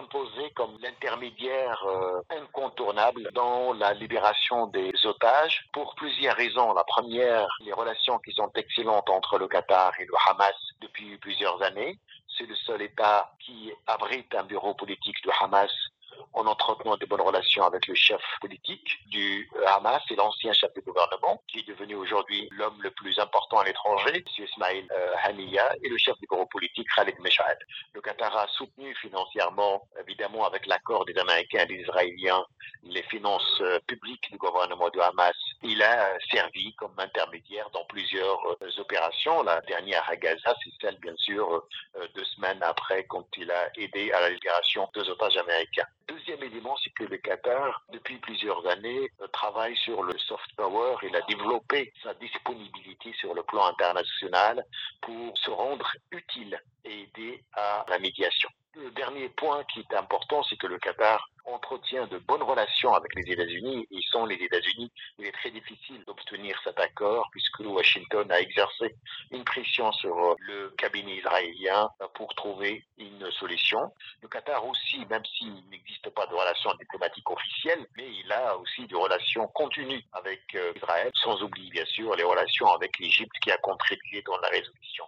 s'imposer comme l'intermédiaire euh, incontournable dans la libération des otages pour plusieurs raisons. La première, les relations qui sont excellentes entre le Qatar et le Hamas depuis plusieurs années. C'est le seul État qui abrite un bureau politique du Hamas en entretenant de bonnes relations avec le chef politique du Hamas et l'ancien chef de gouvernement, qui est devenu aujourd'hui l'homme le plus important à l'étranger, M. Ismail euh, Haniya, et le chef du bureau politique, Khalid Meshad. Le Qatar a soutenu financièrement, évidemment avec l'accord des Américains et des Israéliens, les finances euh, publiques du gouvernement du Hamas. Il a servi comme intermédiaire dans plusieurs euh, opérations. La dernière à Gaza, c'est celle, bien sûr, deux semaines après, quand il a aidé à la libération des otages américains. Deuxième élément, c'est que le Qatar, depuis plusieurs années, travaille sur le soft power. Il a développé sa disponibilité sur le plan international pour se rendre utile et aider à la médiation. Le dernier point qui est important, c'est que le Qatar entretient de bonnes relations avec les États-Unis et sans les États-Unis, il est très difficile d'obtenir cet accord puisque Washington a exercé une pression sur le cabinet israélien pour trouver une solution. Le Qatar aussi, même s'il n'existe pas de relations diplomatiques officielles, mais il a aussi des relations continues avec euh, Israël, sans oublier bien sûr les relations avec l'Égypte qui a contribué dans la résolution.